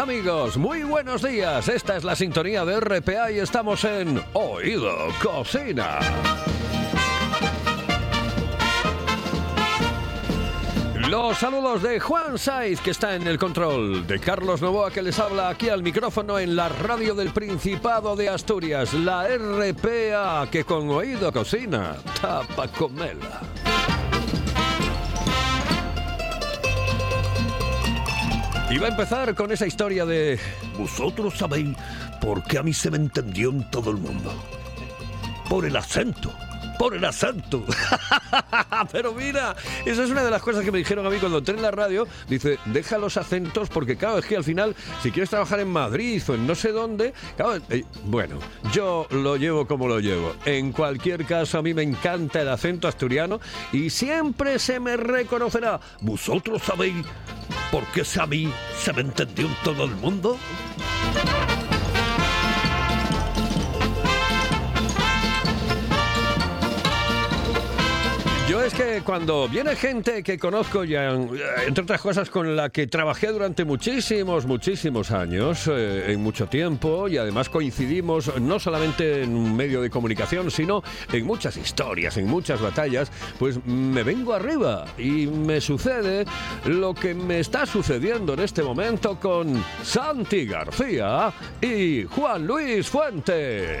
Amigos, muy buenos días. Esta es la sintonía de RPA y estamos en Oído Cocina. Los saludos de Juan Saiz, que está en el control, de Carlos Novoa, que les habla aquí al micrófono en la radio del Principado de Asturias, la RPA, que con oído cocina, tapa comela. Va a empezar con esa historia de... Vosotros sabéis por qué a mí se me entendió en todo el mundo. Por el acento por el acento. Pero mira, esa es una de las cosas que me dijeron a mí cuando entré en la radio. Dice, deja los acentos porque, claro, es que al final, si quieres trabajar en Madrid o en no sé dónde, eh, bueno, yo lo llevo como lo llevo. En cualquier caso, a mí me encanta el acento asturiano y siempre se me reconocerá. ¿Vosotros sabéis por qué a mí se me entendió en todo el mundo? Es que cuando viene gente que conozco ya, entre otras cosas con la que trabajé durante muchísimos, muchísimos años, eh, en mucho tiempo, y además coincidimos no solamente en un medio de comunicación, sino en muchas historias, en muchas batallas, pues me vengo arriba y me sucede lo que me está sucediendo en este momento con Santi García y Juan Luis Fuente.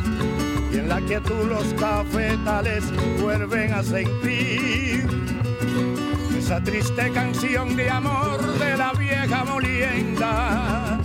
y en la quietud los cafetales vuelven a sentir esa triste canción de amor de la vieja molienda.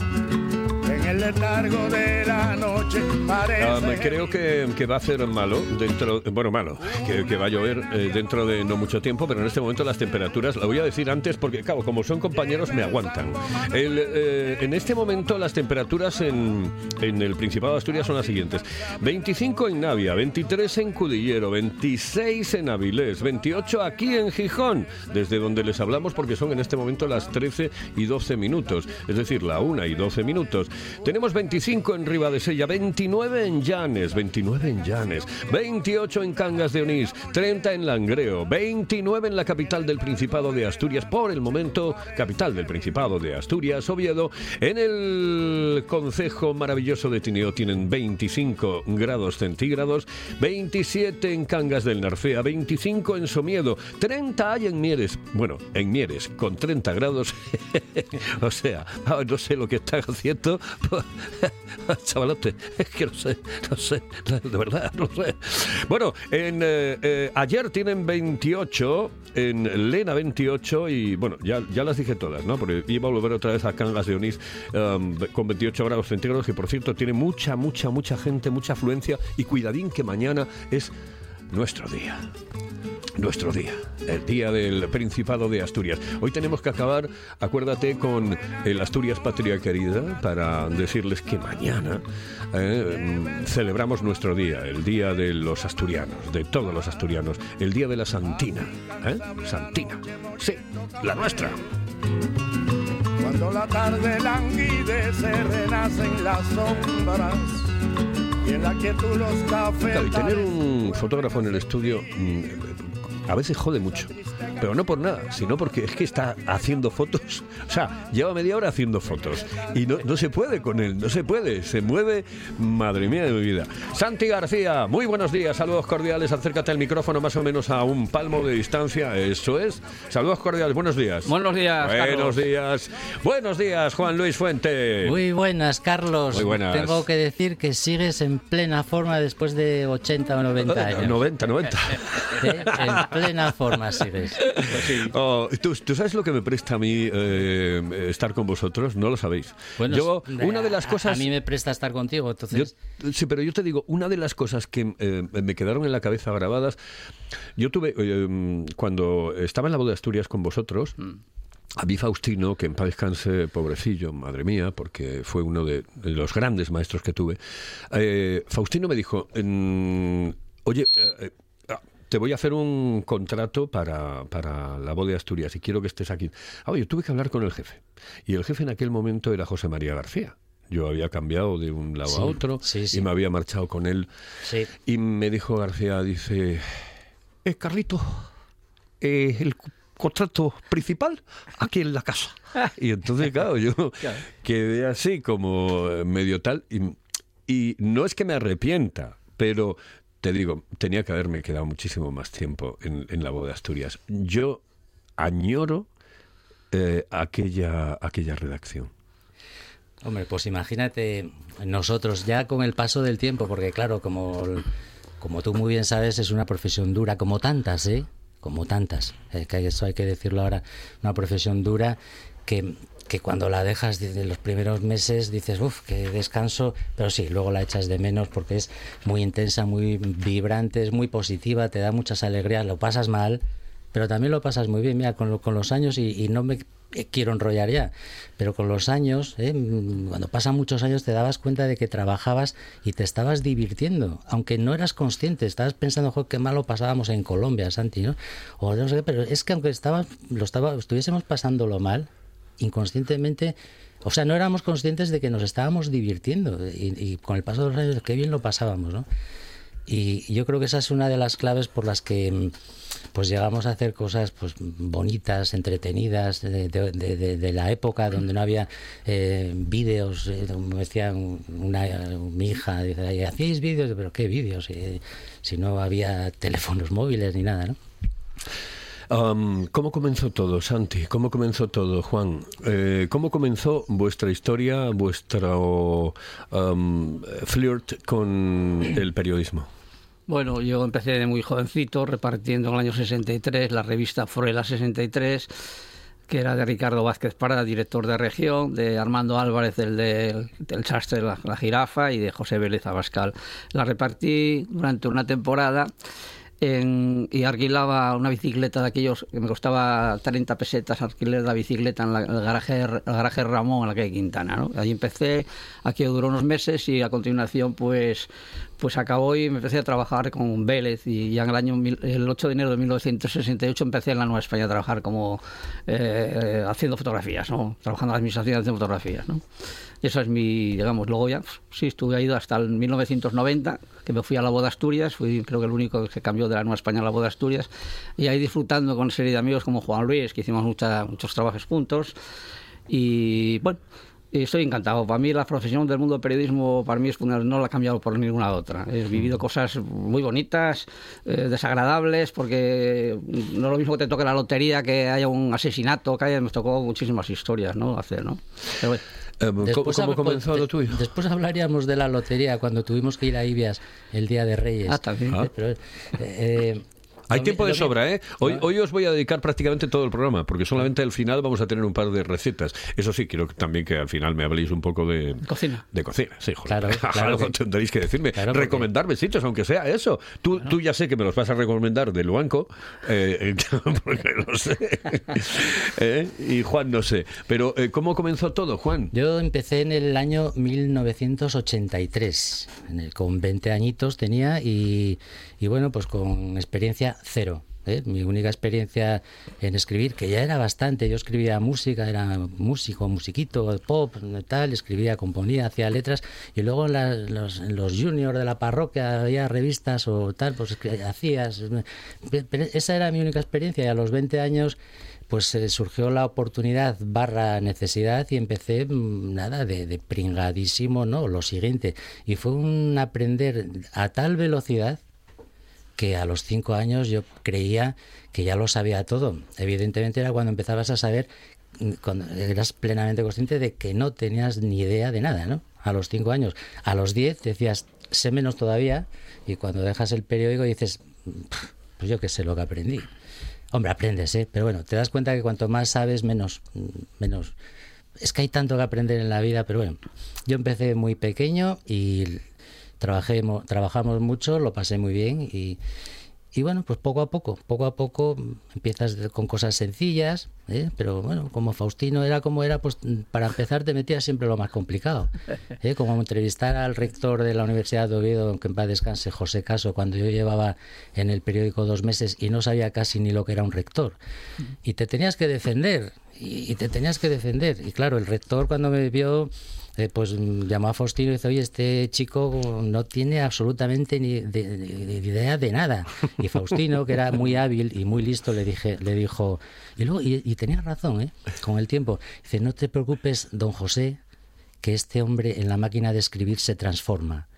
El letargo de la noche parece. Ah, creo que, que va a hacer malo dentro, bueno, malo, que, que va a llover eh, dentro de no mucho tiempo, pero en este momento las temperaturas, la voy a decir antes porque, claro, como son compañeros me aguantan. El, eh, en este momento las temperaturas en, en el Principado de Asturias son las siguientes. 25 en Navia, 23 en Cudillero, 26 en Avilés, 28 aquí en Gijón, desde donde les hablamos porque son en este momento las 13 y 12 minutos, es decir, la 1 y 12 minutos. Tenemos 25 en Ribadesella, 29 en Llanes, 29 en Llanes, 28 en Cangas de Onís, 30 en Langreo, 29 en la capital del Principado de Asturias, por el momento, capital del Principado de Asturias, Oviedo. En el concejo maravilloso de Tineo tienen 25 grados centígrados, 27 en Cangas del Narcea, 25 en Somiedo, 30 hay en Mieres. Bueno, en Mieres, con 30 grados. o sea, no sé lo que están haciendo. Chavalote, es que no sé, no sé, de verdad, no sé. Bueno, en, eh, eh, ayer tienen 28, en Lena 28 y bueno, ya, ya las dije todas, ¿no? Porque iba a volver otra vez a Cangas de Onís um, con 28 grados centígrados, que por cierto tiene mucha, mucha, mucha gente, mucha afluencia y cuidadín que mañana es nuestro día nuestro día, el día del Principado de Asturias. Hoy tenemos que acabar, acuérdate, con el Asturias Patria Querida para decirles que mañana eh, celebramos nuestro día, el día de los asturianos, de todos los asturianos, el día de la Santina. ¿eh? Santina, sí, la nuestra. Cuando la tarde languidece, renacen las sombras y en la quietud los cafés. Claro, y tener un fotógrafo en el estudio mm, a veces jode mucho. Pero no por nada, sino porque es que está haciendo fotos. O sea, lleva media hora haciendo fotos. Y no, no se puede con él, no se puede. Se mueve, madre mía de mi vida. Santi García, muy buenos días, saludos cordiales. Acércate al micrófono más o menos a un palmo de distancia. Eso es. Saludos cordiales, buenos días. Buenos días. Buenos Carlos. días. Buenos días, Juan Luis Fuente. Muy buenas, Carlos. Muy buenas. Tengo que decir que sigues en plena forma después de 80 o 90 años. 90, 90. ¿Eh? En plena forma sigues. Oh, ¿tú, tú sabes lo que me presta a mí eh, estar con vosotros? No lo sabéis. Bueno, yo, una de las cosas... A, mí me presta estar contigo, Yo- entonces. sí, pero yo te digo, una de las cosas que eh, me quedaron en la cabeza grabadas, yo tuve, eh, cuando estaba en la boda de Asturias con vosotros, Mm. a mí Faustino, que en paz descanse, pobrecillo, madre mía, porque fue uno de, de los grandes maestros que tuve, eh, Faustino me dijo, en- oye, eh, te voy a hacer un contrato para, para la boda de Asturias y quiero que estés aquí. Ah, oye, tuve que hablar con el jefe. Y el jefe en aquel momento era José María García. Yo había cambiado de un lado Sí, a otro sí, sí. y me había marchado con él. Y me dijo García, dice, eh, Carlito, eh, el contrato principal aquí en la casa. Y entonces, claro, yo quedé así como medio tal. Y, y no es que me arrepienta, pero te digo, tenía que haberme quedado muchísimo más tiempo en, la boda de Asturias. Yo añoro eh, aquella, aquella redacción. Hombre, pues imagínate nosotros ya con el paso del tiempo, porque claro, como, como tú muy bien sabes, es una profesión dura, como tantas, ¿eh? Como tantas. Que eso hay que decirlo ahora. Una profesión dura que, que cuando la dejas de los primeros meses dices, uff, qué descanso, pero sí, luego la echas de menos porque es muy intensa, muy vibrante, es muy positiva, te da muchas alegrías, lo pasas mal, pero también lo pasas muy bien, mira, con, lo- con los años, y, y no me quiero enrollar ya, pero con los años, ¿eh? Cuando pasan muchos años, te dabas cuenta de que trabajabas y te estabas divirtiendo, aunque no eras consciente, estabas pensando, "Jo, qué malo pasábamos en Colombia, Santi, ¿no? O no sé pero es que aunque estabas, lo estaba, estuviésemos pasándolo mal, inconscientemente, o sea, no éramos conscientes de que nos estábamos divirtiendo y, con el paso de los años, qué bien lo pasábamos, ¿no? Y yo creo que esa es una de las claves por las que mm, pues llegamos a hacer cosas pues bonitas, entretenidas, de, la época donde no había eh, vídeos, eh, como decía un- una, mi hija, dice, "Ay, ¿hacíais vídeos? Pero ¿qué vídeos? Eh, si no había teléfonos móviles ni nada, ¿no? Am, ¿Cómo comenzó todo, Santi? ¿Cómo comenzó todo, Juan? Eh, ¿Cómo comenzó vuestra historia, vuestro am, flirt con el periodismo? Bueno, yo empecé de muy jovencito repartiendo en el año 63 la revista Fruela 63, que era de Ricardo Vázquez Parada, director de región, de Armando Álvarez, el de- del Chastre la, la Jirafa, y de José Vélez Abascal. La repartí durante una temporada en- y alquilaba una bicicleta de aquellos que me costaba 30 pesetas alquiler la bicicleta en la- el garaje, el garaje Ramón en la calle Quintana. ¿no? Ahí empecé, aquí duró unos meses y a continuación pues, pues acabó y me empecé a trabajar con Vélez y ya en el año el 8 de enero de 1968 empecé en la Nueva España a trabajar como eh, haciendo fotografías, ¿no? trabajando en la administración haciendo fotografías. ¿no? Es mi, digamos, luego ya, pues, sí, estuve ahí hasta el 1990, que me fui a la boda Asturias, fui creo que el único que cambió de la Nueva España a la boda Asturias, y ahí disfrutando con una serie de amigos como Juan Luis, que hicimos mucha- muchos trabajos juntos, y bueno, estoy encantado. Para mí la profesión del mundo del periodismo, para mí es fundamental, no la he cambiado por ninguna otra. He vivido cosas muy bonitas, eh, desagradables, porque no es lo mismo que te toque la lotería, que haya un asesinato, que haya, me tocó muchísimas historias, ¿no? Hacer, ¿no? Pero bueno. Eh, ¿Cómo, Después cómo comenzó de- lo tuyo? Después hablaríamos de la lotería cuando tuvimos que ir a Ibias el día de Reyes. Ah, también. Eh, pero, eh, Hay tiempo de sobra, ¿eh? Hoy, hoy os voy a dedicar prácticamente todo el programa, porque solamente al final vamos a tener un par de recetas. Eso sí, quiero también que al final me habléis un poco de... Cocina. De cocina, sí, joder. Claro, claro Algo que- tendréis que decirme. Claro, porque- Recomendarme sitios, aunque sea eso. Tú, tú ya sé que me los vas a recomendar de Luanco, eh, porque lo sé. Eh, Y Juan no sé. Pero, eh, ¿cómo comenzó todo, Juan? Yo empecé en el año 1983, en el- con 20 añitos tenía y, y bueno, pues con experiencia cero. ¿eh? Mi única experiencia en escribir, que ya era bastante, yo escribía música, era músico, musiquito, pop, tal, escribía, componía, hacía letras y luego en, la- los, los juniors de la parroquia había revistas o tal, pues hacías. Pero esa era mi única experiencia y a los 20 años pues eh, surgió la oportunidad barra necesidad y empecé mm, nada de, de pringadísimo, ¿no? Lo siguiente. Y fue un aprender a tal velocidad que a los cinco años yo creía que ya lo sabía todo. Evidentemente era cuando empezabas a saber, mm, cuando eras plenamente consciente de que no tenías ni idea de nada, ¿no? A los cinco años. A los diez decías, sé menos todavía, y cuando dejas el periódico dices, "Pff, pues yo qué sé lo que aprendí. Hombre, aprendes, ¿eh? Pero bueno, te das cuenta que cuanto más sabes, menos, mm, menos. Es que hay tanto que aprender en la vida, pero bueno, yo empecé muy pequeño y trabajé, mo- trabajamos mucho, lo pasé muy bien y, y bueno, pues poco a poco, poco a poco empiezas con cosas sencillas, ¿eh? pero bueno, como Faustino era como era, pues para empezar te metías siempre lo más complicado. ¿eh? Como entrevistar al rector de la Universidad de Oviedo, que en paz descanse, José Caso, cuando yo llevaba en el periódico dos meses y no sabía casi ni lo que era un rector. Y te tenías que defender, y, y te tenías que defender. Y claro, el rector cuando me vio eh, pues mm, llamó a Faustino y dice, oye, este chico no tiene absolutamente ni de- de- de idea de nada. Y Faustino, que era muy hábil y muy listo, le dije, le dijo, y luego, y, y tenía razón, ¿eh? con el tiempo, dice, no te preocupes, don José, que este hombre en la máquina de escribir se transforma.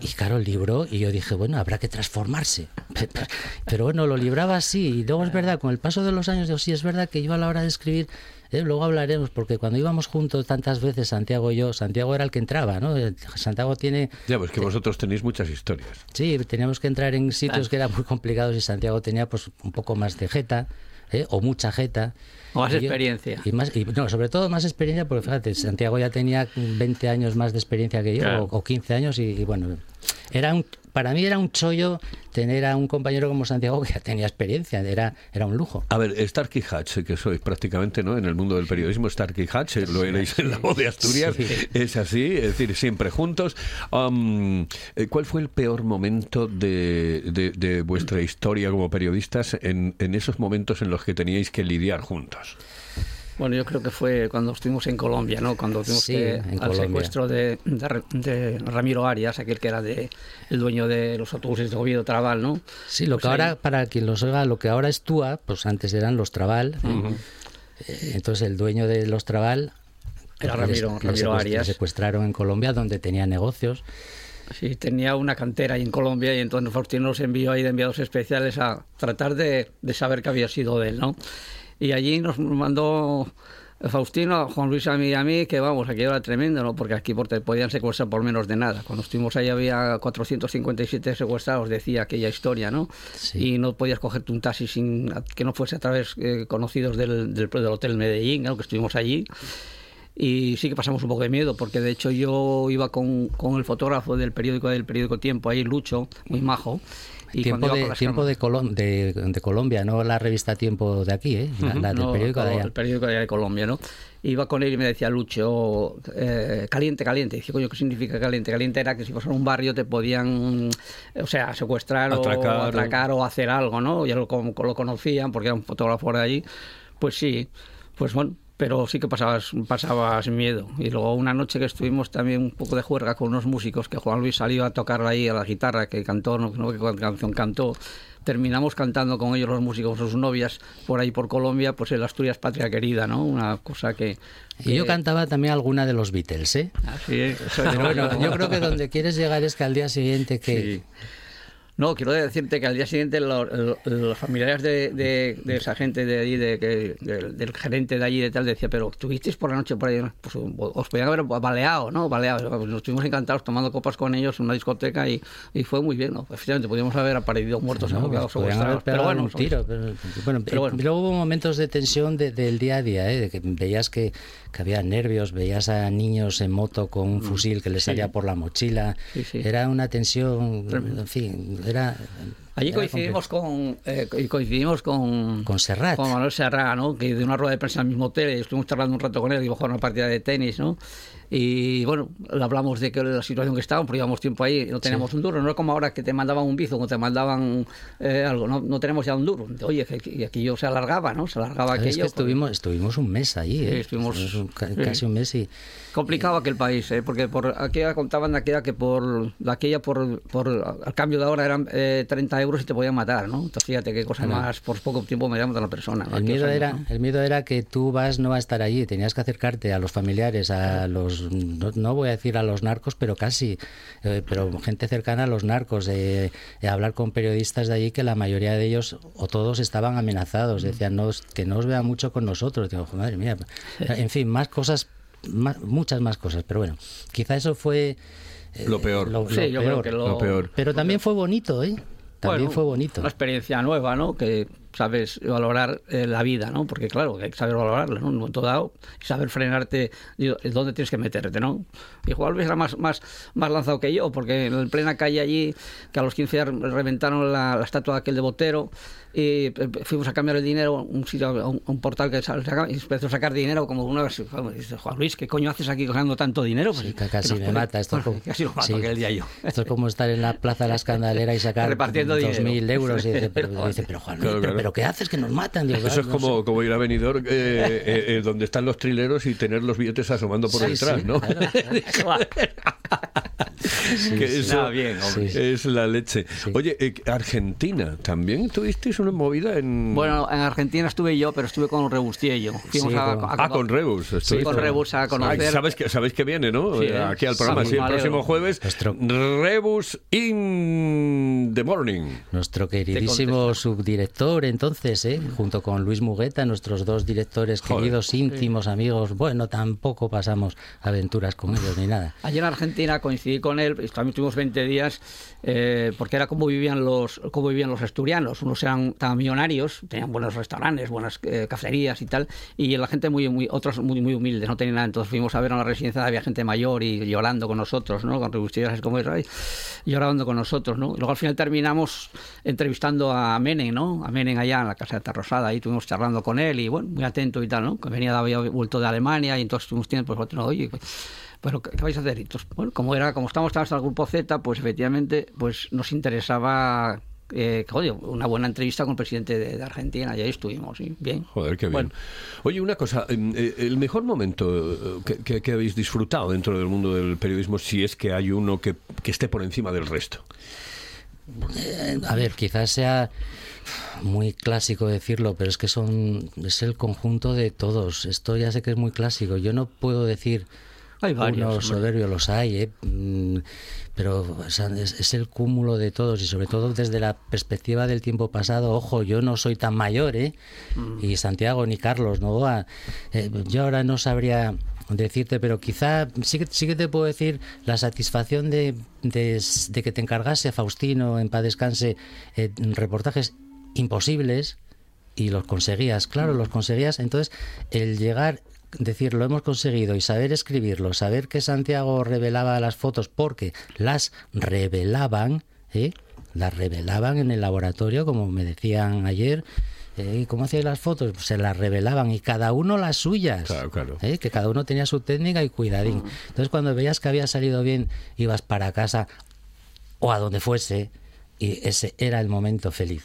Y claro, libró y yo dije, bueno, habrá que transformarse. Pero bueno, lo libraba así. Y luego es verdad, con el paso de los años, digo, sí, es verdad que yo a la hora de escribir, eh, luego hablaremos, porque cuando íbamos juntos tantas veces, Santiago y yo, Santiago era el que entraba, ¿no? Santiago tiene... Ya, pues que vosotros tenéis muchas historias. Sí, teníamos que entrar en sitios que eran muy complicados y Santiago tenía pues un poco más de jeta, ¿eh? o mucha jeta. O más Y yo- experiencia. Y más, y, no, sobre todo más experiencia, porque fíjate, Santiago ya tenía 20 años más de experiencia que yo, Claro. o, o 15 años, y, y bueno, era un, para mí era un chollo tener a un compañero como Santiago que ya tenía experiencia, era, era un lujo. A ver, Starkey Hatch, que sois prácticamente ¿no? en el mundo del periodismo, Starkey Hatch, eh, lo erais en la voz de Asturias, Sí. es así, es decir, siempre juntos. Am, eh, ¿Cuál fue el peor momento de, de- de vuestra historia como periodistas en, en esos momentos en los que teníais que lidiar juntos? Bueno, yo creo que fue cuando estuvimos en Colombia, ¿no? Cuando fuimos Sí, que, al Colombia. secuestro de, de- de Ramiro Arias, aquel que era de, el dueño de los autobuses de Oviedo Trabal, ¿no? Sí, lo Pues que ahora, para quien los oiga, lo que ahora es TUA, pues antes eran los Trabal. ¿eh? Entonces el dueño de los Trabal Era les- Ramiro- les Ramiro Arias. secuestraron en Colombia donde tenía negocios. Sí, tenía una cantera ahí en Colombia y entonces Faustino nos envió ahí de enviados especiales a tratar de, de saber qué había sido de él, ¿no? Y allí nos mandó Faustino, a Juan Luis a mí y a mí, que vamos, aquí era tremendo, ¿no? Porque aquí por- te podían secuestrar por menos de nada. Cuando estuvimos ahí había 457 secuestrados, decía aquella historia, ¿no? Sí. Y no podías cogerte un taxi sin que no fuese a través eh, conocidos del, del, del Hotel Medellín, ¿no? que estuvimos allí. Y sí que pasamos un poco de miedo, porque de hecho yo iba con, con el fotógrafo del periódico del periódico Tiempo, ahí Lucho, muy majo, Y tiempo de, tiempo de, Colom- de, de Colombia, no la revista Tiempo de aquí, ¿eh? la, la del No, periódico de todo allá. El periódico de, allá de Colombia, ¿no? Iba con él y me decía, Lucho, eh, caliente, caliente. Dice, coño, ¿qué significa caliente? Caliente era que si vas a un barrio te podían, eh, o sea, secuestrar Atracar, o atracar o hacer algo, ¿no? Ya lo, lo conocían porque era un fotógrafo de allí. Pues sí, pues bueno, pero sí que pasabas, pasabas miedo. Y luego una noche que estuvimos también un poco de juerga con unos músicos, que Juan Luis salió a tocar ahí a la guitarra, que cantó, no, no qué canción cantó. Terminamos cantando con ellos los músicos, sus novias, por ahí por Colombia, pues el Asturias Patria Querida, ¿no? Una cosa que... Y yo que- cantaba también alguna de los Beatles, ¿eh? Así eso es. Pero bueno, yo creo que donde quieres llegar es que al día siguiente que... Sí. No, quiero decirte que al día siguiente lo- lo- los familiares de, de- de esa gente de allí, de, del, gerente de allí de tal, decía, pero ¿tuvisteis por la noche por ahí? Pues os podían haber baleado, ¿no? Baleado. Nos estuvimos encantados tomando copas con ellos en una discoteca y, y fue muy bien, ¿no? Efectivamente, podíamos haber aparecido muertos, No, pues haber. Pero bueno, un tiro. Pero, bueno, Pero bueno. luego hubo momentos de tensión de- del día a día, ¿eh? de que veías que, que había nervios, veías a niños en moto con un fusil que les Mm. sí. salía por la mochila. Sí, sí. Era una tensión, en fin, era... Allí era coincidimos con, eh, coincidimos con, Con Serrat. Con Manuel Serrat, ¿no? Que de una rueda de prensa en el mismo hotel, y estuvimos charlando un rato con él, y iba a jugar una partida de tenis, ¿no? Y bueno, hablamos de que la situación que estábamos, porque llevamos tiempo ahí, no teníamos un duro, no es como ahora que te mandaban un bizo o te mandaban eh, algo, no, no tenemos ya un duro. Oye, que, que- y aquí yo se alargaba, ¿no? Se alargaba Es aquello. que estuvimos, estuvimos un mes allí, ¿eh? Sí, estuvimos- sí. casi un mes y... Complicado aquel país, ¿eh? porque por aquella contaban de aquella que por de aquella por, por al cambio de ahora eran eh, 30 euros y te podían matar, ¿no? Entonces fíjate qué cosa más, por poco tiempo me a una persona. El miedo, años, era, ¿no? el miedo era que tú vas no a estar allí, tenías que acercarte a los familiares, a los, no, no voy a decir a los narcos, pero casi, eh, pero gente cercana a los narcos, eh, hablar con periodistas de allí que la mayoría de ellos o todos estaban amenazados, decían no, que no os vean mucho con nosotros, digo, madre mía, en fin, más cosas, más- muchas más cosas, pero bueno, quizá eso fue... eh, Lo peor. lo- Sí, lo yo creo peor. que lo, Lo peor. Pero también fue bonito, ¿eh? También Bueno, fue bonito. Una experiencia nueva, ¿no? Que sabes valorar eh, la vida, ¿no? Porque claro, hay que saber valorarla, ¿no? En un momento dado, y saber frenarte digo, en dónde tienes que meterte, ¿no? Y Juan Luis era más, más, más lanzado que yo, porque en plena calle allí, que a los 15 años reventaron la, la estatua de aquel de Botero, y eh, fuimos a cambiar el dinero a un sitio, a un, a un portal que empezó a sacar dinero como una vez. Dice, Juan Luis, ¿qué coño haces aquí ganando tanto dinero? Pues, Sí, ca- que casi nos me mata. Esto es como, casi lo mato sí, aquel día yo. Esto es como estar en la Plaza de la Escandalera y sacar Repartiendo 2.000 dinero. euros. Y dice, pero, Pero, dice, pero Juan, Claro, pero, claro. pero ¿qué haces? Que nos matan. Digo, Eso es "Ah, no como, sé". como ir a Benidorm, eh, eh, eh, donde están los trileros y tener los billetes asomando por Sí, detrás, sí, ¿no? claro, que sí, eso Nada, bien, hombre. Sí. es la leche. Sí. Oye, eh, Argentina, ¿también tuvisteis una movida en... Bueno, en Argentina estuve yo, pero estuve con Rebustiello. Fuimos Sí, a, a- Ah, con Rebus. estuviste. con Rebus a conocer. Ay, ¿sabes, que, sabéis que viene, ¿no? Sí. Aquí al programa, Sí, sí, el próximo jueves. Nuestro- Rebus in the morning. Nuestro queridísimo subdirector, entonces, ¿eh? junto con Luis Mugueta, nuestros dos directores Joder. queridos, íntimos, amigos. Bueno, tampoco pasamos aventuras con ellos ni nada. Ayer en Argentina coincidí con él, también tuvimos 20 días, eh, porque era como vivían los cómo vivían los asturianos. Unos eran tan millonarios, tenían buenos restaurantes, buenas eh, cafeterías y tal, y la gente muy, muy otros muy, muy humildes, no tenían nada. Entonces fuimos a ver a una residencia, había gente mayor y llorando con nosotros, ¿no? Con Rebustillas, es como es, llorando con nosotros, ¿no? Luego al final terminamos entrevistando a Menem, ¿no? A Menem allá en la casa de Tarrosada, ahí estuvimos charlando con él y bueno, muy atento y tal, ¿no? Que venía, había vuelto de Alemania y entonces tuvimos tiempo, pues, no, oye, pero ¿qué, vais a hacer? Entonces, bueno, como era, como estábamos hasta el grupo Z, pues efectivamente, pues nos interesaba eh, oye, una buena entrevista con el presidente de, de Argentina y ahí estuvimos, ¿sí? bien. Joder, qué bien. Bueno. Oye, una cosa, em, eh, el mejor momento eh, que, que- que habéis disfrutado dentro del mundo del periodismo, si es que hay uno que, que esté por encima del resto. A ver, quizás sea muy clásico decirlo, pero es que son es el conjunto de todos. Esto ya sé que es muy clásico. Yo no puedo decir Hay varios, uno hombre. soberbio, los hay, ¿eh? Mm, pero o sea, es, es el cúmulo de todos y sobre todo desde la perspectiva del tiempo pasado. Ojo, yo no soy tan mayor, ¿eh? Mm. Y Santiago ni Carlos Novoa. Eh, yo ahora no sabría decirte, pero quizá sí que, sí que te puedo decir la satisfacción de, de, de que te encargase Faustino en paz descanse eh, reportajes imposibles y los conseguías, claro, los conseguías. Entonces, el llegar, decir, lo hemos conseguido y saber escribirlo, saber que Santiago revelaba las fotos porque las revelaban, ¿eh? las revelaban en el laboratorio, como me decían ayer. ¿eh? ¿Y cómo hacíais las fotos? Pues se las revelaban y cada uno las suyas. Claro, claro. ¿eh? Que cada uno tenía su técnica y cuidadín. Entonces, cuando veías que había salido bien, ibas para casa o a donde fuese y ese era el momento feliz.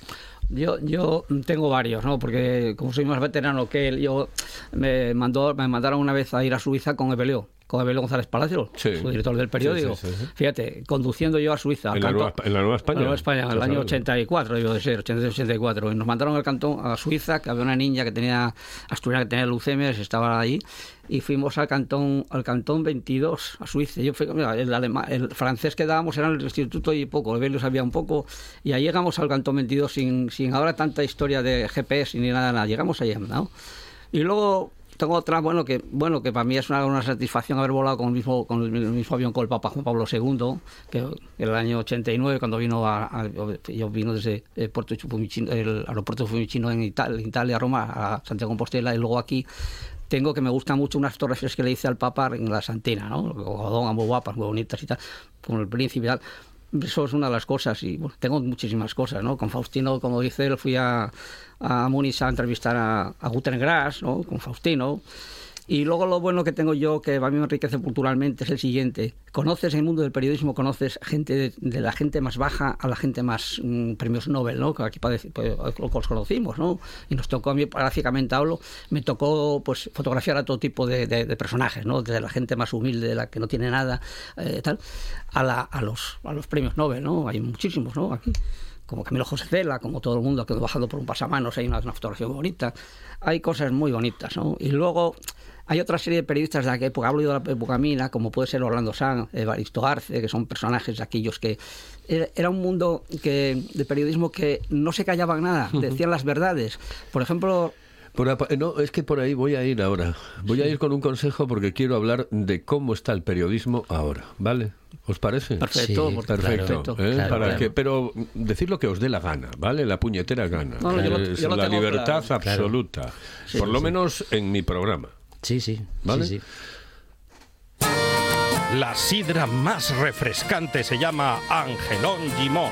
Yo, yo tengo varios, ¿no? Porque como soy más veterano que él, yo me mandó, me mandaron una vez a ir a Suiza con Ebeleo, con Ebeleo González Palacio, Sí. su director del periódico. Sí, sí. Fíjate, conduciendo yo a Suiza. En la, Nueva, en la Nueva España. en la Nueva España, en el Estás año hablando. 84, digo de ser, 83-84. Y nos mandaron al cantón, a Suiza, que había una niña que tenía, asturiana que tenía leucemia, estaba ahí. Y fuimos al cantón, al cantón 22, a Suiza. Yo fui, mira, el, alema- el francés que dábamos era en el instituto y poco, el bello sabía un poco. Y ahí llegamos al cantón 22 sin, sin ahora tanta historia de GPS ni nada, nada. Llegamos allá, ¿no? Y luego tengo otra, bueno, que bueno que para mí es una, una satisfacción haber volado con el mismo con el mismo avión con el Papa Juan Pablo II, que el año 89 cuando vino a, a- yo vino desde el puerto de Fiumicino- el aeropuerto Fiumicino en Italia, Italia, Roma, a Santiago Compostela y luego aquí tengo que me gustan mucho unas fotografías que le hice al Papa en la Santina, ¿no? Algodón, muy guapas, muy bonitas y tal, con el príncipe y tal. Eso es una de las cosas y bueno, tengo muchísimas cosas, ¿no? Con Faustino, como dice él, fui a, a Múnich a entrevistar a, a Guten Grass, ¿no? Con Faustino. Y luego lo bueno que tengo yo, que a mí me enriquece culturalmente, es el siguiente. Conoces el mundo del periodismo, conoces gente de, la gente más baja a la gente más mm, premios Nobel, ¿no? Que aquí pues, los conocimos, ¿no? Y nos tocó, a mí gráficamente hablo, me tocó pues fotografiar a todo tipo de personajes, ¿no? Desde la gente más humilde, de la que no tiene nada, eh, tal, a, la- a, los, a los premios Nobel, ¿no? Hay muchísimos, ¿no? Aquí como Camilo José Cela, como todo el mundo que bajando por un pasamanos, hay una, una fotografía muy bonita. Hay cosas muy bonitas, ¿no? Y luego hay otra serie de periodistas de aquella época, hablo de la época mina, como puede ser Orlando Sanz, Evaristo Arce, que son personajes de aquellos que... Era era un mundo que, de periodismo que no se callaban nada, decían las verdades. Por ejemplo, Por apa- no, es que por ahí voy a ir ahora. Voy a ir con un consejo porque quiero hablar de cómo está el periodismo ahora, ¿vale? ¿Os parece? perfecto, Sí, Perfecto. perfecto. ¿eh? claro, Para claro. que, pero decir lo que os dé la gana, ¿vale? La puñetera gana. No, no, yo lo- Es yo lo la libertad claro. absoluta. Por lo menos en mi programa. Sí, sí, ¿Vale? sí, sí. La sidra más refrescante se llama Angelón Gimón.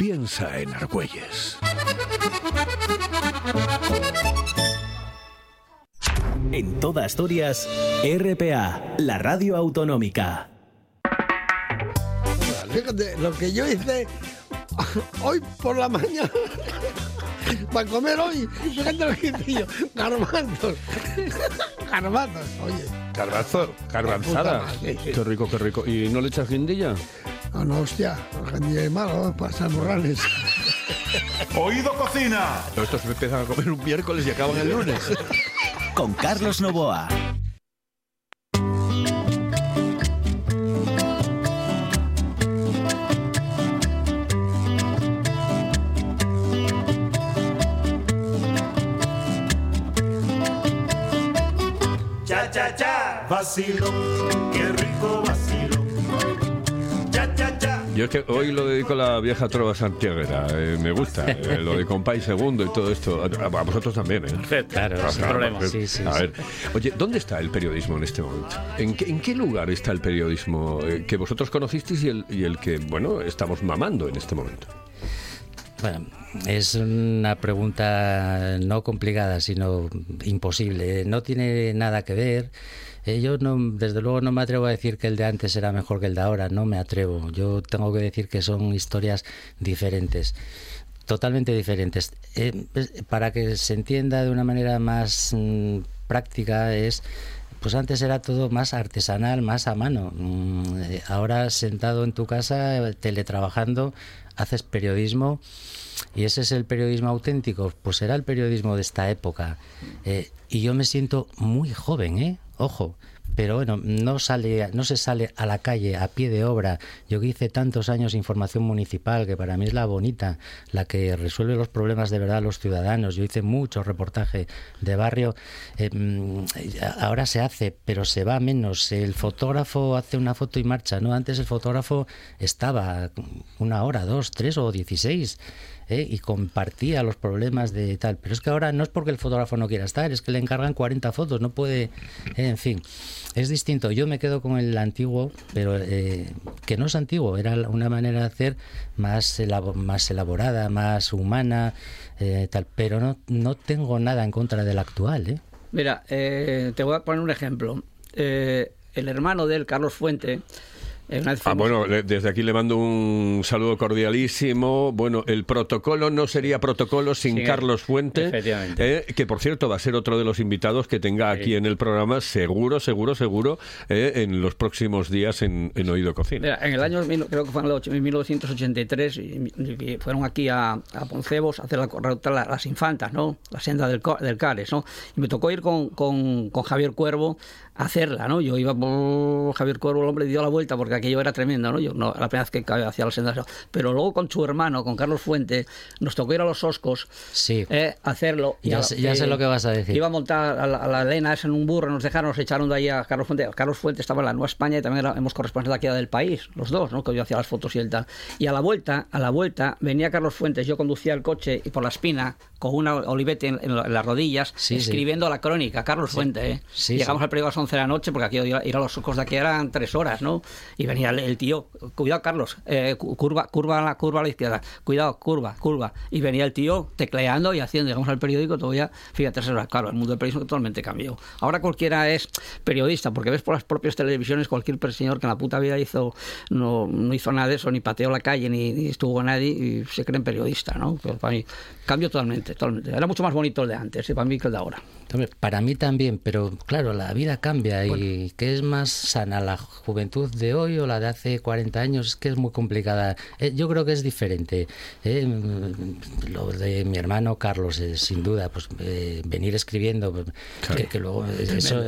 Piensa en Argüelles. En toda Asturias, RPA, la radio autonómica. Fíjate, lo que yo hice hoy por la mañana para comer hoy, fíjate lo que hice yo, garbanzos, garbanzos, oye, Garbanzo, garbanzada. Qué rico, qué rico. ¿Y no le echas guindilla? No, no, hostia, ni malo, para San Morales. Oído Cocina. Estos empiezan a comer un miércoles y acaban el lunes. Con Carlos Novoa. Cha cha cha. Vacilo. Qué rico vacilo. Yo es que hoy lo dedico a la vieja trova santiaguera. eh, me gusta. eh, lo de Compay Segundo y todo esto. A, a vosotros también, ¿eh? Claro, Ah, sin claro, problema. porque- Sí, sí, a ver, oye, ¿dónde está el periodismo en este momento? ¿En qué, en qué lugar está el periodismo eh, que vosotros conocisteis y el, y el que, bueno, estamos mamando en este momento? Bueno, es una pregunta no complicada, sino imposible. No tiene nada que ver. Eh, yo no, desde luego no me atrevo a decir que el de antes era mejor que el de ahora, no me atrevo. Yo tengo que decir que son historias diferentes. totalmente diferentes. Eh, pues, para que se entienda de una manera más mm, práctica es pues antes era todo más artesanal, más a mano. Mm, eh, Ahora sentado en tu casa, teletrabajando, haces periodismo y ese es el periodismo auténtico. Pues será el periodismo de esta época. Eh, y yo me siento muy joven, ¿eh? Ojo. Pero bueno, no, sale, no se sale a la calle a pie de obra. Yo que hice tantos años información municipal, que para mí es la bonita, la que resuelve los problemas de verdad a los ciudadanos. Yo hice mucho reportaje de barrio. Eh, mm, ahora se hace, pero se va menos. El fotógrafo hace una foto y marcha, ¿no? Antes el fotógrafo estaba una hora, dos, tres o dieciséis. ¿Eh? y compartía los problemas de tal. Pero es que ahora no es porque el fotógrafo no quiera estar, es que le encargan 40 fotos, no puede, eh, en fin, es distinto. Yo me quedo con el antiguo, pero eh, que no es antiguo, era una manera de hacer más, más elaborada, más humana, eh, tal. Pero no, no tengo nada en contra del actual. Mira, te voy a poner un ejemplo. El hermano de él, Carlos Fuente, Ah, fuimos- bueno, le- desde aquí le mando un saludo cordialísimo. Bueno, el protocolo no sería protocolo sin Sí, Carlos Fuente, efectivamente. eh, que por cierto va a ser otro de los invitados que tenga aquí en el programa, seguro, seguro, seguro, eh, en los próximos días en, en Oído Cocina. Mira, en el año, creo que fue en el ocho- en 1983, y- y fueron aquí a, a Poncebos a hacer la, ruta la- las infantas, ¿no? La senda del, Co- del Cares, ¿no? Y me tocó ir con, con, con Javier Cuervo hacerla, ¿no? Yo iba por Javier Cuervo, el hombre dio la vuelta porque aquello era tremendo, ¿no? Yo no, la primera vez que hacía la senda. Pero luego con su hermano, con Carlos Fuente, nos tocó ir a los Oscos Sí. eh, hacerlo. Y Ya a- sé- ya sé eh, lo que vas a decir. Iba a montar a la, a la Elena en un burro, nos dejaron, nos echaron de ahí a Carlos Fuente. Carlos Fuente estaba en la Nueva España y también éramos corresponsales aquí del país, los dos, ¿no? Que yo hacía las fotos y él tal. Y a la vuelta, a la vuelta, venía Carlos Fuentes, yo conducía el coche y por la espina, con una olivete en, en la- en las rodillas, Sí, sí. escribiendo la crónica, Carlos Fuente, ¿eh? Sí, Llegamos sí. al periódico a las 11 de la noche, porque aquí ir a, los socos de aquí eran tres horas, ¿no? Y venía el, el tío, cuidado Carlos, eh, cu- curva, curva a la curva a la izquierda, cuidado, curva, curva. Y venía el tío tecleando y haciendo, llegamos al periódico, todavía, fíjate, tres horas. claro, el mundo del periodismo totalmente cambió. Ahora cualquiera es periodista, porque ves por las propias televisiones cualquier señor que en la puta vida hizo, no, no hizo nada de eso, ni pateó la calle, ni, ni estuvo nadie, y se creen periodista, ¿no? Pero para mí, cambio totalmente, totalmente. Era mucho más bonito el de antes, ¿eh? para mí que el de ahora. Para mí también, pero claro, la vida cambia y ¿qué es más sana, la juventud de hoy o la de hace 40 años? Es que es muy complicada. Eh, yo creo que es diferente. Eh, mm, Lo de mi hermano Carlos, eh, sin duda, pues eh, venir escribiendo, pues, que, que luego eh, eso...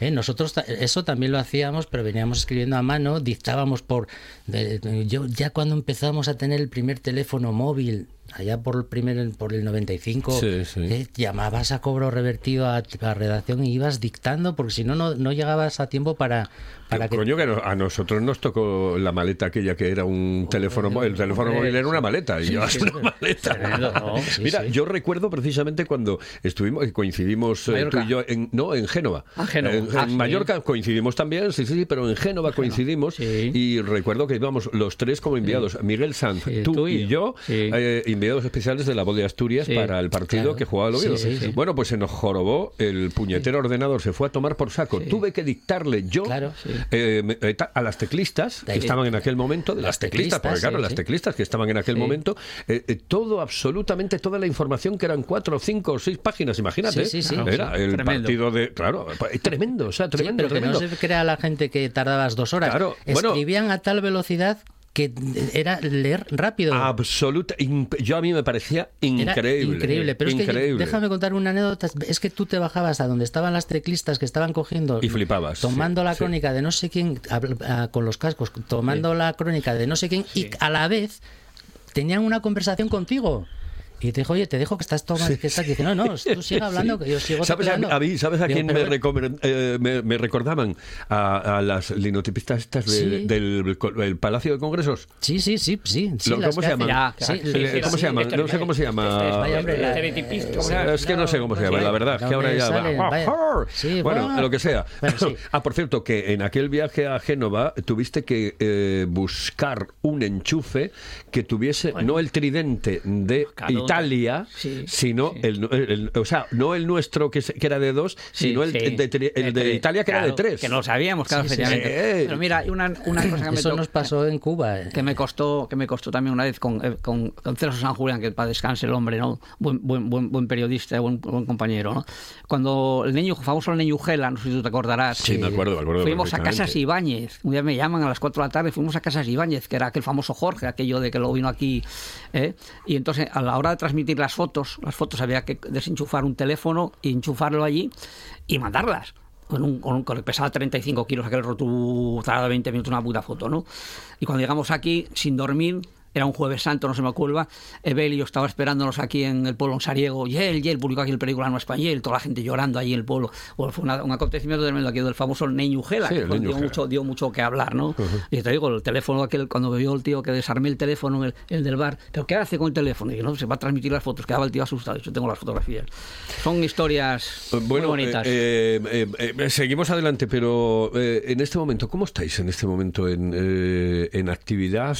eh, nosotros eso también lo hacíamos, pero veníamos escribiendo a mano, dictábamos por... de- de- yo ya cuando empezamos a tener el primer teléfono móvil, allá por el primer por el 95, Sí, sí. eh, llamabas a cobro revertido a la redacción y ibas dictando, porque si no, no llegabas a tiempo para, para que... Coño, que a nosotros nos tocó la maleta aquella que era un teléfono móvil. El teléfono móvil era una maleta y sí, sí, una maleta. Tremendo, ¿no? Sí, Mira, yo recuerdo precisamente cuando estuvimos, que coincidimos eh, tú y yo, en, no, en Génova. Ah, Génova. En, en Ah. Mallorca coincidimos también, sí, sí, sí, pero en Génova coincidimos y recuerdo que íbamos los tres como enviados, Miguel Sanz, tú, tú y yo, eh, enviados especiales de la voz de Asturias para el partido Claro. que jugaba el Oviedo. Bueno, pues se nos jorobó, el puñetero ordenador se fue a tomar por saco. Tuve que dictarle yo Claro, sí. Eh, me- eh, ta- a las teclistas que estaban en aquel momento, de las, las teclistas, porque teclistas, claro, sí, las teclistas que estaban en aquel Sí. momento, eh, eh, todo, absolutamente toda la información que eran cuatro, cinco o seis páginas, imagínate. Sí, sí, sí. Era el Tremendo. partido de. Claro, eh, tremendo, o sea, Sí, tremendo, pero que tremendo. no se crea la gente que tardabas dos horas. Claro, bueno. Escribían a tal velocidad que era leer rápido. Absoluta, yo a mí me parecía Era increíble. increíble, pero es que déjame contar una anécdota. Es que tú te bajabas a donde estaban las teclistas que estaban cogiendo Y flipabas, tomando sí, la sí. crónica de no sé quién ah, con los cascos, tomando la crónica de no sé quién y a la vez tenían una conversación contigo. Y te dijo, oye, te dejo que estás tomando, que estás no, no, tú sigue hablando, que yo sigo ¿Sabes a, tecleando". a mí, ¿sabes a Digo, quién me, "Pero- recomen- eh, me, me recordaban? A, a las linotipistas estas de- Sí. del co- el Palacio de Congresos. Sí, sí, sí, sí. sí, ¿Cómo que se llaman? Sí, sí, sí, ¿Cómo sí, se llaman? sí, No sé cómo se llama. La- Estereotipista, ¿cómo se Eh, llama? Es que no sé cómo se llama, la verdad. Que ahora ¿Dónde ya. Sí, bueno, lo que sea. Sí. Ah, por cierto, que en aquel viaje a Génova tuviste que eh, buscar un enchufe que tuviese no el tridente de Claro, Italia, sino El, el- o sea, no el nuestro que, que era de dos, Sí, sino el, sí. el de, el de Italia que era de Claro, tres. Que no lo sabíamos, claro, Sí, sí, efectivamente. sí. Pero mira, una, una cosa que me Eso nos pasó en Cuba. que me costó que me costó también una vez con, eh, con, con Celso San Julián que para descanse el hombre no buen buen buen, buen periodista buen, buen compañero no cuando el niño famoso el niño Ugela no sé si tú te acordarás Sí, me acuerdo, me acuerdo fuimos a. Casas Ibáñez un día me llaman a las 4 de la tarde fuimos a Casas Ibáñez que era aquel famoso Jorge aquello de que lo vino aquí ¿eh? y entonces a la hora transmitir las fotos las fotos había que desenchufar un teléfono y enchufarlo allí y mandarlas con un, con un con pesaba 35 kilos, aquel rotu tardaba 20 minutos una puta foto, ¿no? Y cuando llegamos aquí, sin dormir, era un jueves santo, no se me acuerda, Ebel y yo estaba esperándonos aquí en el pueblo en Sariego, y él, y él publicó aquí el película no español, toda la gente llorando allí en el pueblo. Bueno, fue una- un acontecimiento tremendo aquí del famoso Neño Ugela, Sí, que el dio, mucho, dio mucho que hablar, ¿no? Y te digo, el teléfono aquel, cuando vio el tío que desarmé el teléfono, el, el del bar, ¿pero qué hace con el teléfono? Y yo, no, se va a transmitir las fotos, quedaba el tío asustado, yo tengo las fotografías. Son historias Bueno, muy bonitas. eh, eh, eh, seguimos adelante, pero eh, en este momento, ¿cómo estáis en este momento en, en actividad?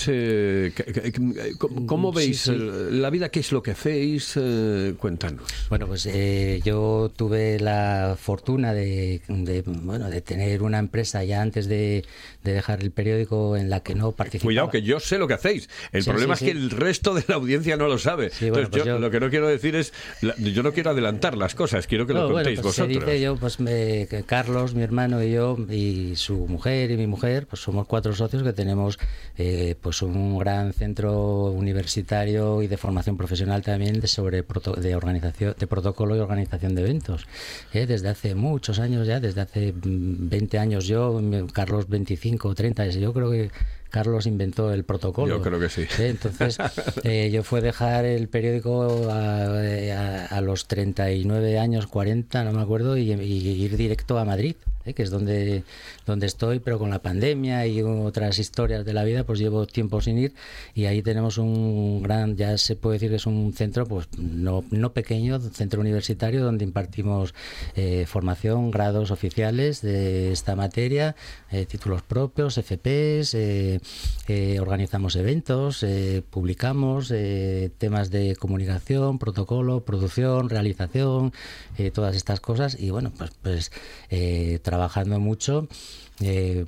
Eh, ¿qué- qué- qué- ¿Cómo, cómo Mm, sí, veis sí. eh, la vida? ¿Qué es lo que hacéis? Eh, cuéntanos. Bueno, pues eh, yo tuve la fortuna de, de, bueno, de tener una empresa ya antes de, de dejar el periódico en la que no participaba. Cuidado, que yo sé lo que hacéis. El Sí, problema sí, es que sí. el resto de la audiencia no lo sabe. bueno, Entonces, pues yo, yo- lo que no quiero decir es, yo no quiero adelantar las cosas, quiero que lo No, bueno, contéis pues se vosotros. dice yo, pues me- Carlos, mi hermano y yo, y su mujer y mi mujer, pues somos cuatro socios que tenemos eh, pues un gran centro universitario y de formación profesional también de sobre proto- de organización, de protocolo y organización de eventos. eh, desde hace muchos años ya, desde hace mm, 20 años yo, Carlos 25 o 30, yo creo que Carlos inventó el protocolo. Yo creo que sí. Eh, Entonces, eh, yo fue dejar el periódico a, a- a los 39 años, 40, no me acuerdo, y, y ir directo a Madrid, eh, que es donde, donde estoy, pero con la pandemia y otras historias de la vida, pues llevo tiempo sin ir. Y ahí tenemos un gran, ya se puede decir que es un centro, pues no, no pequeño, centro universitario, donde impartimos eh, formación, grados oficiales de esta materia, eh, títulos propios, FPs, eh, eh, organizamos eventos, eh, publicamos eh, temas de comunicación, protocolo, producción, realización, eh, todas estas cosas y bueno, pues, pues eh, trabajando mucho,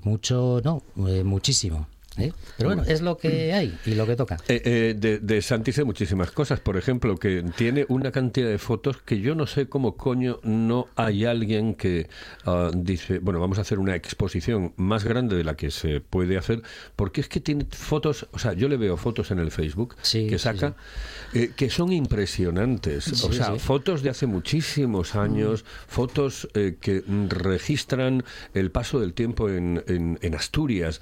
mucho, no, muchísimo. ¿Eh? Pero bueno, es lo que hay y lo que toca. Eh, eh, de, de Santi sé muchísimas cosas. Por ejemplo, que tiene una cantidad de fotos que yo no sé cómo coño no hay alguien que ah, dice, bueno, vamos a hacer una exposición más grande de la que se puede hacer, porque es que tiene fotos, o sea, yo le veo fotos en el Facebook que saca eh, que son impresionantes. o sea, fotos de hace muchísimos años, fotos eh, que mm, registran el paso del tiempo en, en- en Asturias.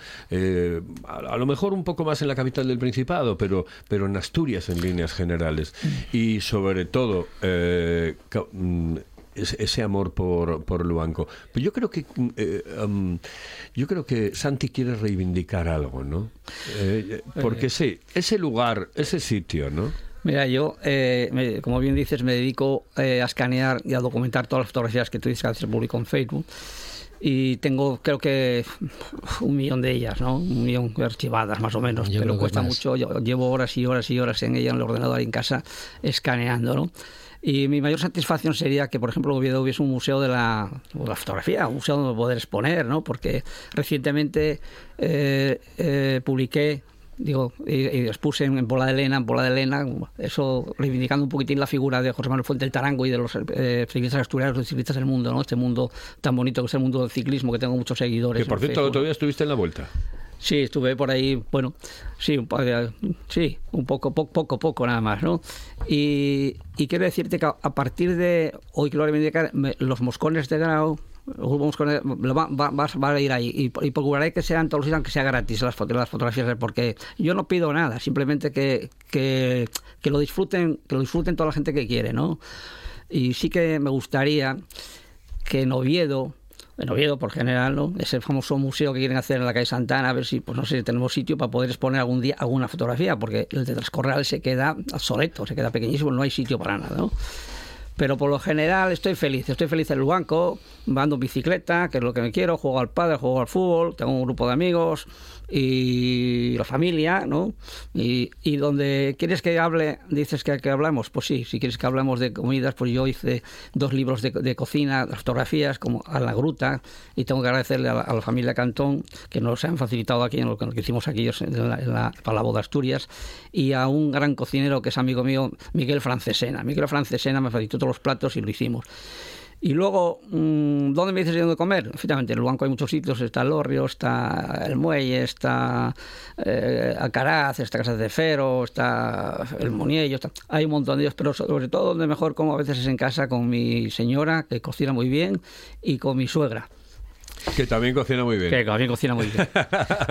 Eh, a, lo mejor un poco más en la capital del Principado, pero, pero en Asturias en líneas generales. Y sobre todo, eh, mm, ese amor por, por Luanco. Pero yo creo que mm, eh, um, yo creo que Santi quiere reivindicar algo, ¿no? Eh, porque sí, ese lugar, ese sitio, ¿no? Mira, yo, eh, me- como bien dices, me dedico eh, a escanear y a documentar todas las fotografías que tú dices que a veces publico en Facebook. Y tengo, creo que, un millón de ellas, ¿no? Un millón archivadas, más o menos. Yo pero cuesta mucho. Yo llevo horas y horas y horas en ella, en el ordenador en casa, escaneando, ¿no? Y mi mayor satisfacción sería que, por ejemplo, en Oviedo hubiese un museo de la, de la fotografía, un museo donde poder exponer, ¿no? Porque recientemente eh, eh, publiqué digo, y, y expuse en, en Bola de Elena, en Bola de Elena, eso reivindicando un poquitín la figura de José Manuel Fuente el Tarango y de los eh, ciclistas asturianos, los ciclistas del mundo, ¿no? Este mundo tan bonito que es el mundo del ciclismo, que tengo muchos seguidores. Que por cierto, el otro día estuviste en la vuelta. Sí, estuve por ahí, bueno, sí, un, eh, sí, un poco, poco, poco, poco nada más, ¿no? Y, y quiero decirte que a, a partir de hoy, que lo reivindicar, los moscones de grado, moscones, lo va, va, va- a ir ahí y, y procuraré que sean todos los días, aunque sea gratis las, las fotografías, porque yo no pido nada, simplemente que, que, que lo disfruten, que lo disfruten toda la gente que quiere, ¿no? Y sí que me gustaría que en Oviedo, en Oviedo por general, ¿no? ese famoso museo que quieren hacer en la calle Santana, a ver si, pues no sé, tenemos sitio para poder exponer algún día alguna fotografía, porque el de Transcorreal se queda obsoleto, se queda pequeñísimo, no hay sitio para nada, ¿no? Pero por lo general estoy feliz. Estoy feliz en el banco, ando en bicicleta, que es lo que me quiero, juego al padre, juego al fútbol, tengo un grupo de amigos y la familia, ¿no? Y, y donde quieres que hable, dices que, que hablamos, pues sí, si quieres que hablamos de comidas, pues yo hice dos libros de, de cocina, fotografías, como a la gruta, y tengo que agradecerle a la, a la familia Cantón, que nos han facilitado aquí en lo, que- lo que hicimos aquí en la, en la- para la boda Asturias, y a un gran cocinero que es amigo mío, Miguel Francesena. Miguel Francesena me facilitó todos los platos y lo hicimos. Y luego, mm, ¿dónde me dices yo dónde comer? Efectivamente, en el banco hay muchos sitios, está el Orrio, está el Muelle, está eh, Alcaraz, está Casa de Fero, está el Moniello, está- hay un montón de ellos, pero sobre todo donde mejor como a veces es en casa con mi señora, que cocina muy bien, y con mi suegra, Que también cocina muy bien. que también cocina muy bien.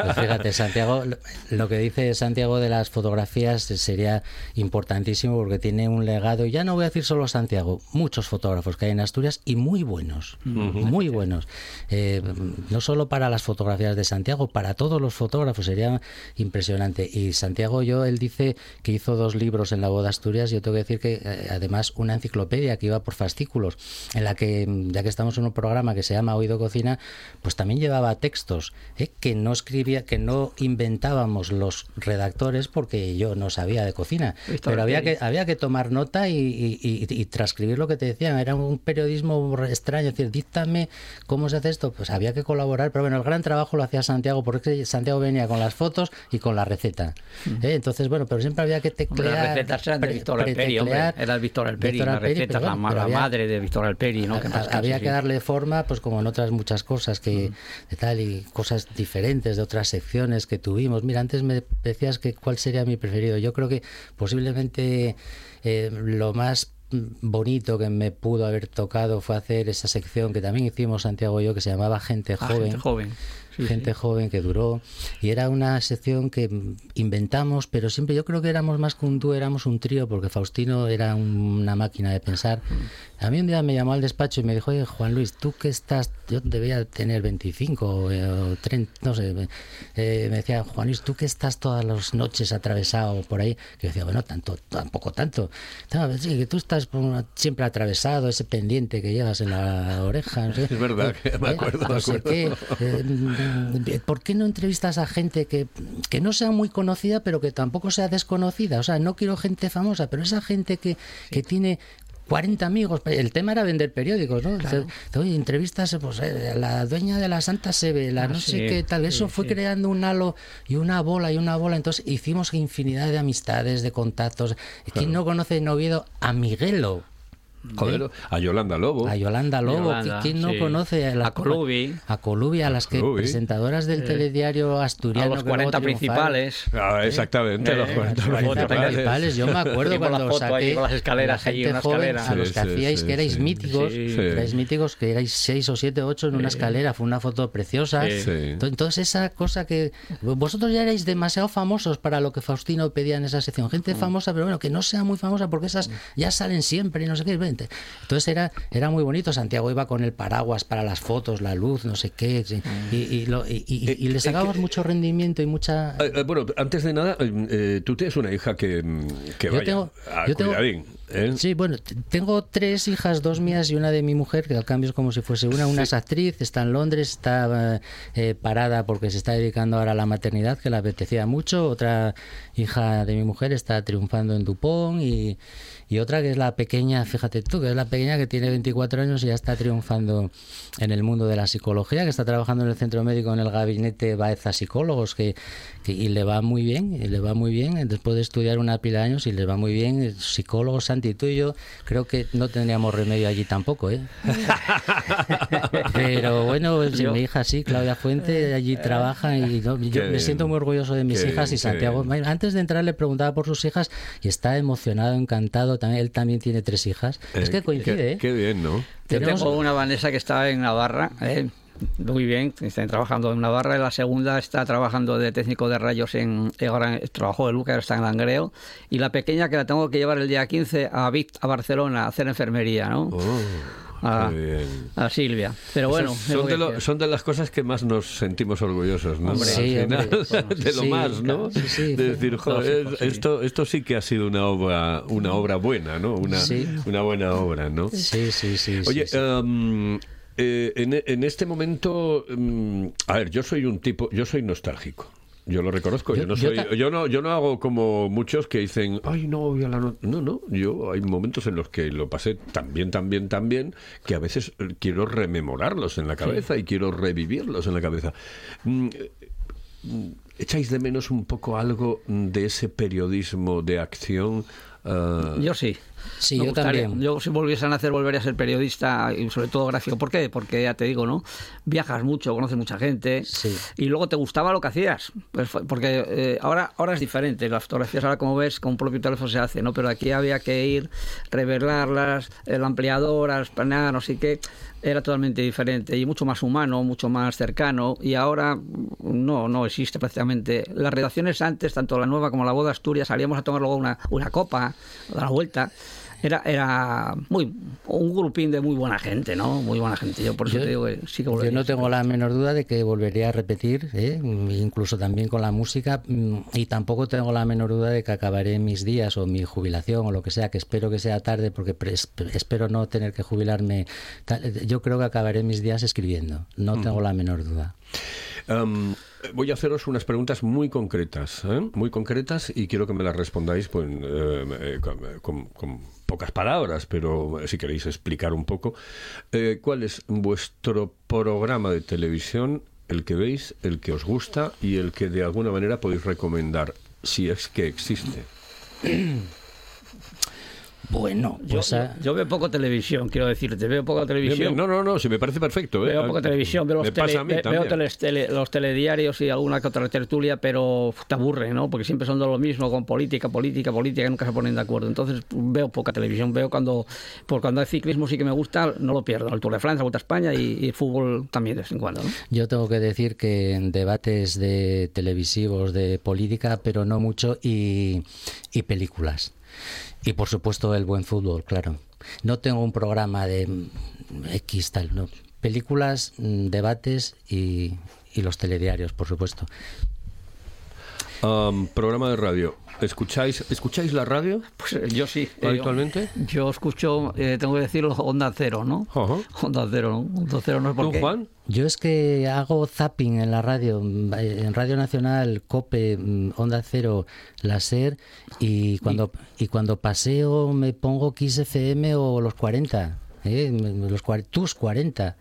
Pues fíjate, Santiago, lo- que dice Santiago de las fotografías sería importantísimo porque tiene un legado, y ya no voy a decir solo Santiago, muchos fotógrafos que hay en Asturias y muy buenos, muy buenos. Eh, no solo para las fotografías de Santiago, para todos los fotógrafos sería impresionante. Y Santiago, yo, él dice que hizo dos libros en la boda Asturias, yo tengo que decir que eh, además una enciclopedia que iba por fascículos, en la que, ya que estamos en un programa que se llama Oído Cocina, pues también llevaba textos ¿eh? que no escribía, que no inventábamos los redactores porque yo no sabía de cocina. Pero había que, había que tomar nota y, y- y- y transcribir lo que te decían. Era un periodismo extraño, es decir, díctame cómo se hace esto. Pues había que colaborar. Pero bueno, el gran trabajo lo hacía Santiago porque Santiago venía con las fotos y con la receta. ¿eh? Entonces, bueno, pero siempre había que teclear. las recetas eran de Víctor Alperi, hombre. Era Víctor Alperi, pero la, pero la había- madre de Víctor Alperi, ¿no? Que había que darle forma, pues como en otras muchas cosas que de tal y cosas diferentes de otras secciones que tuvimos. Mira, antes me decías que cuál sería mi preferido. Yo creo que posiblemente eh, lo más bonito que me pudo haber tocado fue hacer esa sección que también hicimos Santiago y yo que se llamaba Gente Ah, gente joven. Sí, gente sí. joven que duró. Y era una sección que inventamos pero siempre yo creo que éramos más que un dúo éramos un trío porque Faustino era un- una máquina de pensar. A mí un día me llamó al despacho y me dijo oye Juan Luis tú que estás yo debía tener 25 eh, o 30 no sé me- eh, me decía Juan Luis tú que estás todas las noches atravesado por ahí que yo decía bueno tanto tampoco tanto "No, sí, que tú estás siempre atravesado ese pendiente que llevas en la oreja no sé". Es verdad, que me Eh, acuerdo, me no sé acuerdo. qué, eh, ¿Por qué no entrevistas a gente que, que no sea muy conocida, pero que tampoco sea desconocida? O sea, no quiero gente famosa, pero esa gente que, que tiene 40 amigos. El tema era vender periódicos, ¿no? Te- Oye, entrevistas pues, eh, a la dueña de la Santa Sebe, la Ah, no sí, sé qué tal. Eso sí, fue sí. creando un halo y una bola y una bola. Entonces hicimos infinidad de amistades, de contactos. ¿Quién no conoce en Oviedo a Miguelo? Joder, a Yolanda Lobo. A Yolanda Lobo, Yolanda, ¿quién no sí. conoce a, la- A Colubi. A Colubi, a las que Colubi. presentadoras del telediario asturiano. A los que luego 40 triunfaron. principales. Ah, exactamente, Eh, los 40 las fotos principales. Principales, Yo me acuerdo cuando ahí saqué con las escaleras la allí, una joven, escalera. a los que sí, hacíais sí, que erais sí. míticos, erais míticos, que erais seis o siete, ocho en una escalera, fue una foto preciosa. Entonces esa cosa que vosotros ya erais demasiado famosos para lo que Faustino pedía en esa sección, gente Mm. famosa, pero bueno, que no sea muy famosa porque esas ya salen siempre y no sé qué. Vente. Entonces era era muy bonito. Santiago iba con el paraguas para las fotos, la luz, no sé qué, y, y, lo- y- y- y le Eh, sacábamos eh, mucho rendimiento y mucha Eh, eh, bueno, antes de nada, eh, eh, tú tienes una hija que, mm, que Yo vaya, tengo- ah, yo tengo- ¿eh? Sí, bueno, tengo tres hijas, dos mías y una de mi mujer, que al cambio es como si fuese una. Una es actriz, está en Londres, está eh, parada porque se está dedicando ahora a la maternidad, que le apetecía mucho. Otra hija de mi mujer está triunfando en Dupont y, y otra que es la pequeña, fíjate tú, que es la pequeña que tiene 24 años y ya está triunfando en el mundo de la psicología, que está trabajando en el centro médico en el gabinete Baeza Psicólogos, que, que- y le va muy bien, y le va muy bien, después de estudiar una pila de años y le va muy bien, psicólogo Santi, tú y yo creo que no tendríamos remedio allí tampoco, ¿eh? Pero bueno, pues, mi hija sí, Claudia Fuente, allí trabaja y yo, yo me siento muy orgulloso de mis hijas y Santiago. Antes de entrar le preguntaba por sus hijas y está emocionado, encantado, también, él también tiene tres hijas. es Eh, que coincide, qué, ¿eh? qué bien, ¿no? Yo tengo una Vanessa que está en Navarra, eh, muy bien, está trabajando en Navarra, y la segunda está trabajando de técnico de rayos en, ahora en- trabajó en Luca, ahora está en Langreo, y la pequeña que la tengo que llevar el día 15 a, Vic- a Barcelona a hacer enfermería, ¿no? Oh. A, Silvia. Pero bueno, Esas son, de lo- decía. son de las cosas que más nos sentimos orgullosos, ¿no? Hombre. Al final, hombre, bueno, de lo sí, más, ¿no? claro, sí, sí. de decir, joder, Lógico, sí. esto, esto sí que ha sido una obra, una obra buena, ¿no? Una, buena obra, ¿no? Sí, sí, sí. sí, Oye, em, eh, en, en este momento, em, a ver, yo soy un tipo, yo soy nostálgico. Yo lo reconozco, yo, Yo- no soy, yo no, yo no hago como muchos que dicen, ay no, voy a la no-". no, no, yo hay momentos en los que lo pasé tan bien, tan bien, tan bien, que a veces eh, quiero rememorarlos en la cabeza y quiero revivirlos en la cabeza. Mm, eh, ¿Echáis de menos un poco algo de ese periodismo de acción? Ah, Yo sí. Sí, Me yo gustaría- también. Yo si volviese a nacer volvería a ser periodista y sobre todo gráfico. ¿Por qué? Porque ya te digo, ¿no? Viajas mucho, conoces mucha gente Sí. y luego te gustaba lo que hacías. Pues porque eh, ahora, ahora es diferente. Las fotografías ahora, como ves, con un propio teléfono se hace, ¿no? Pero aquí había que ir, revelarlas, el ampliador, a escanear, no sé qué. Era totalmente diferente y mucho más humano, mucho más cercano. Y ahora mm, no, no existe prácticamente. Las redacciones antes, tanto la nueva como la boda Asturias, salíamos a tomar luego una, una copa, a dar la vuelta. Era, era muy un grupín de muy buena gente, ¿no? Muy buena gente. Yo por eso Yo- te digo que sí que Yo volvería. no tengo la menor duda de que volvería a repetir, ¿eh? incluso también con la música, mm, y tampoco tengo la menor duda de que acabaré mis días o mi jubilación o lo que sea, que espero que sea tarde porque espero no tener que jubilarme. Yo creo que acabaré mis días escribiendo, no tengo la menor duda. Em, voy a haceros unas preguntas muy concretas, ¿eh? muy concretas, y quiero que me las respondáis pues, eh, eh, con, con- pocas palabras, pero si queréis explicar un poco. Eh, ¿Cuál es vuestro programa de televisión, el que veis, el que os gusta y el que de alguna manera podéis recomendar, si es que existe? Bueno, Yo, pues a- yo veo poco televisión, quiero decirte, veo poca Bien, televisión. No, no, no, si me parece perfecto. ¿eh? Veo poca televisión, veo, los tele- ve- veo teles- tele- los telediarios y alguna que otra tertulia, pero te aburre, ¿no? Porque siempre son de lo mismo, con política, política, política, y nunca se ponen de acuerdo. Entonces veo poca televisión, veo cuando, por cuando hay ciclismo sí que me gusta, no lo pierdo. El Tour de Francia, la Vuelta a España y, y fútbol también de vez en cuando, ¿no? Yo tengo que decir que en debates de televisivos, de política, pero no mucho, y, y películas. Y por supuesto el buen fútbol, claro. No tengo un programa de X tal, no. Películas, mm, debates y, y los telediarios, por supuesto. Am, programa de radio. ¿Escucháis, ¿Escucháis la radio Pues eh, yo sí. eh, habitualmente? Yo, yo escucho, eh, tengo que decirlo, Onda Cero, ¿no? Ajá. Onda Cero, ¿no? Onda Cero no es por ¿Tú. Juan? Yo es que hago zapping en la radio, mm, en Radio Nacional, COPE, mm, Onda Cero, la SER, y cuando, y cuando paseo me pongo Kiss FM o los 40, ¿eh? los, tus 40.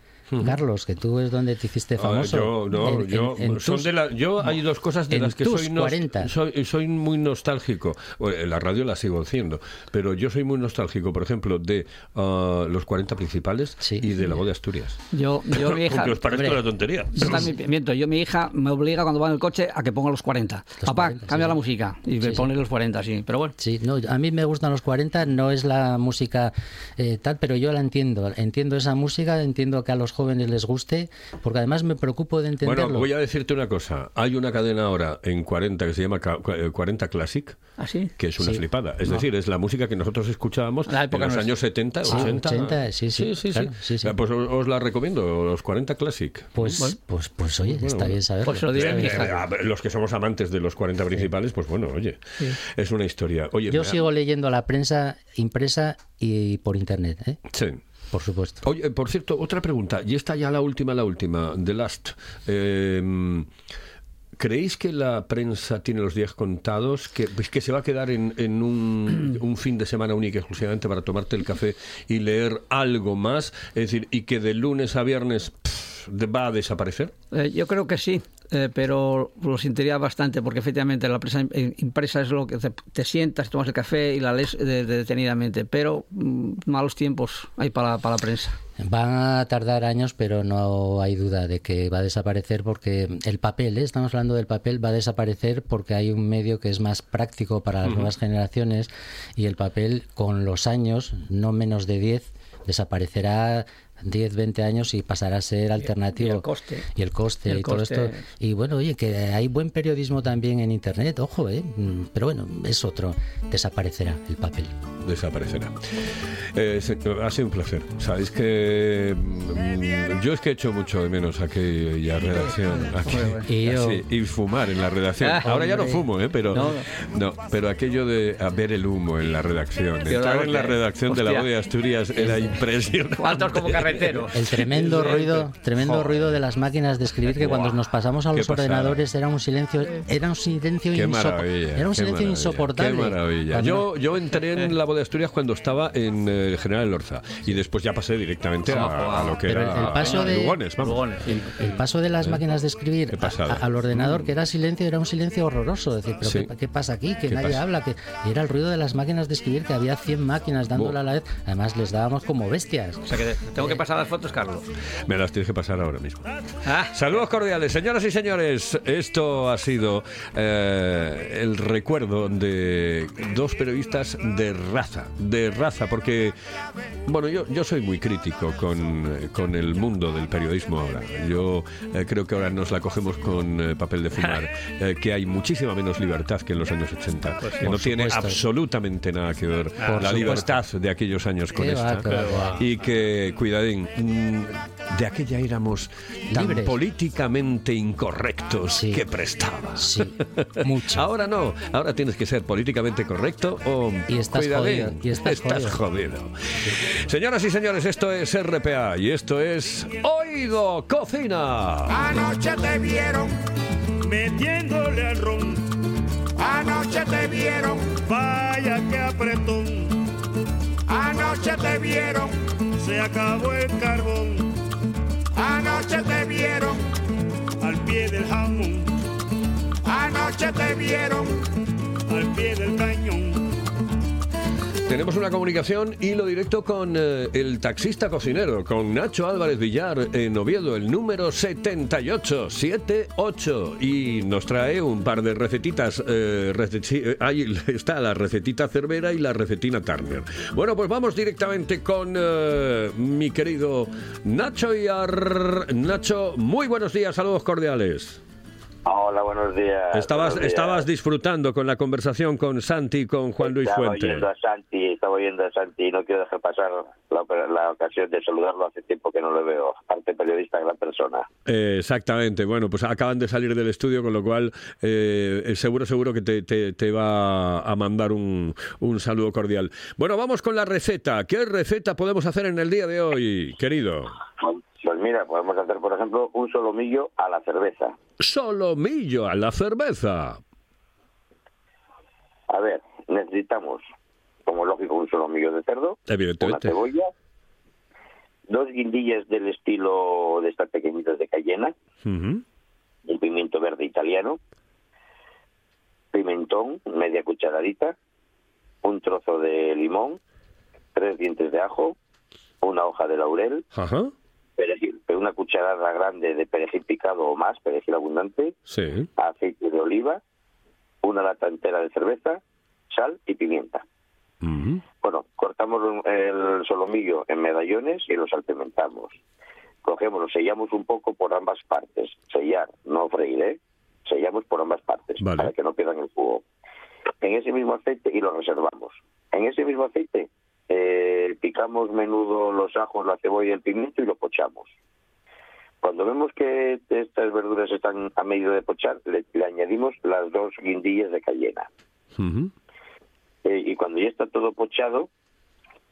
Carlos, que tú es donde te hiciste Ah, famoso. yo, no, En- yo, en son tus- de la- yo hay dos cosas de en las que soy, nos- 40. soy, soy muy nostálgico. La radio la sigo haciendo, pero yo soy muy nostálgico, por ejemplo, de ah, los 40 principales Sí. y de la voz de Asturias. Yo, yo mi hija. Os parezca una tontería. Yo también miento, yo mi hija me obliga cuando va en el coche a que ponga los 40. Los Papá, 40, cambia sí, la música. Y me sí. pone los 40, sí. Pero bueno. Sí, no, a mí me gustan los 40, no es la música eh, tal, pero yo la entiendo. Entiendo esa música, entiendo que a los jóvenes les guste, porque además me preocupo de entenderlo. Bueno, voy a decirte una cosa. Hay una cadena ahora en 40 que se llama ca- eh, 40 Classic, ¿Así? que es una Sí. flipada. Es decir, es la música que nosotros escuchábamos La en época los nuestra. años 70, Sí, 80. 80, sí, sí, claro, sí, sí. Eh, Pues os, os la recomiendo, los 40 Classic. Pues, pues, pues oye, está bueno. bien saberlo. Pues lo mi Eh, eh, los que somos amantes de los 40 principales, pues bueno, oye, es una historia. Oye, Yo sigo leyendo la prensa impresa y por internet, ¿eh? Sí. Por supuesto. Oye, por cierto, otra pregunta, y esta ya la última, la última, The Last. Eh, ¿Creéis que la prensa tiene los días contados? ¿Que, pues, que se va a quedar en, en un, un fin de semana único exclusivamente para tomarte el café y leer algo más? Es decir, y que de lunes a viernes pff, va a desaparecer? Eh, yo creo que sí, eh, pero lo sentiría bastante porque efectivamente la prensa im- impresa es lo que te, te sientas, tomas el café y la lees de- de- detenidamente, pero mm, malos tiempos hay para, para la prensa. Van a tardar años, pero no hay duda de que va a desaparecer porque el papel, ¿eh? estamos hablando del papel, va a desaparecer porque hay un medio que es más práctico para las Ujú. nuevas generaciones y el papel con los años, no menos de 10, desaparecerá 10, 20 años y pasará a ser alternativo. y el coste. Y el coste El y todo coste. esto. Y bueno, oye, que hay buen periodismo también en Internet, ojo, ¿eh? Mm, Pero bueno, es otro. Desaparecerá el papel. Desaparecerá. Eh, ha sido un placer. Sabéis que mm, yo es que he hecho mucho de menos aquella redacción. aqu- Y yo- así, y fumar en la redacción. Ah, Ahora ya no fumo, ¿eh? pero No, no, pero aquello de a ver el humo en la redacción, la en la redacción de la voz de Asturias era impresionante. Carretero. El tremendo ruido, tremendo Joder. ruido de las máquinas de escribir que cuando nos pasamos a los ordenadores era un silencio, era un silencio Qué maravilla. era un silencio insoportable. Qué maravilla. Cuando- Yo, yo entré en la voz de Asturias cuando estaba en eh, General Lorza y después ya pasé directamente a, a lo que Pero era el- paso a de- Lugones, vamos. Lugones, sí. El paso de las ¿Eh? máquinas de escribir a- al ordenador, que era silencio, era un silencio horroroso. Decir, pero Sí. ¿qué, qué pasa aquí? Que ¿Qué nadie pasa? habla. que Era el ruido de las máquinas de escribir, que había 100 máquinas dándola Buah. a la vez. Además, les dábamos como bestias. O sea que tengo que pasar las fotos, Carlos. Me las tienes que pasar ahora mismo. Ah, Saludos cordiales, señoras y señores. Esto ha sido eh, el recuerdo de dos periodistas de raza, de raza, porque, bueno, yo, yo soy muy crítico con, con el mundo del periodismo ahora. Yo eh, creo que ahora nos la cogemos con eh, papel de fumar, eh, que hay muchísima menos libertad que en los años 80, que no tiene supuesto. absolutamente nada que ver Por la supuesto. libertad de aquellos años con Qué esta. va. Y que, mm, de aquella éramos tan Libres. políticamente incorrectos Sí. que prestaba. Sí, mucho. Ahora no, ahora tienes que ser políticamente correcto o Y estás cuidadín, jodido, y estás jodido. Señoras y señores, esto es RPA y esto es Oído Cocina. Anoche te vieron, metiéndole al ron. anoche te vieron, Vaya que apretón, anoche te vieron, se acabó el carbón anoche te vieron, al pie del jamón, anoche te vieron, al pie del cañón. Tenemos una comunicación hilo directo con eh, el taxista cocinero, con Nacho Álvarez Villar en Oviedo, el número 7878. Y nos trae un par de recetitas. eh, eh, ahí está la recetita Cervera y la recetina Turner. Bueno, pues vamos directamente con mi querido Nacho Villar. Nacho, muy buenos días, saludos cordiales. Hola, buenos días. Estabas, buenos días. estabas disfrutando con la conversión con Santi y con Juan Luis estaba Fuente. oyendo a Santi, estaba oyendo a Santi y no quiero dejar pasar la, la ocasión de saludarlo hace tiempo que no lo veo. Aparte periodista, gran persona. Eh, exactamente, bueno, pues acaban de salir del estudio, con lo cual eh, seguro, seguro que te, te- te va a mandar un, un saludo cordial. Bueno, vamos con la receta. ¿Qué receta podemos hacer en el día de hoy, querido? Pues mira, podemos hacer, por ejemplo, un solomillo a la cerveza. Solomillo a la cerveza. A ver, necesitamos, como lógico, un solomillo de cerdo, una cebolla, dos guindillas del estilo de estas pequeñitas de cayena, un pimiento verde italiano, pimentón, media cucharadita, un trozo de limón, tres dientes de ajo, una hoja de laurel, Ajá. Perejil, una cucharada grande de perejil picado o más, perejil abundante, Sí. aceite de oliva, una lata entera de cerveza, sal y pimienta. Bueno, cortamos el solomillo en medallones y lo salpimentamos. Cogemos, lo sellamos un poco por ambas partes. Sellar, no freír, ¿eh? Sellamos por ambas partes Vale. para que no pierdan el jugo. En ese mismo aceite y lo reservamos. En ese mismo aceite eh, picamos menudo los ajos, la cebolla y el pimiento y lo pochamos. Cuando vemos que estas verduras están a medio de pochar, le, le añadimos las dos guindillas de cayena. Eh, y cuando ya está todo pochado,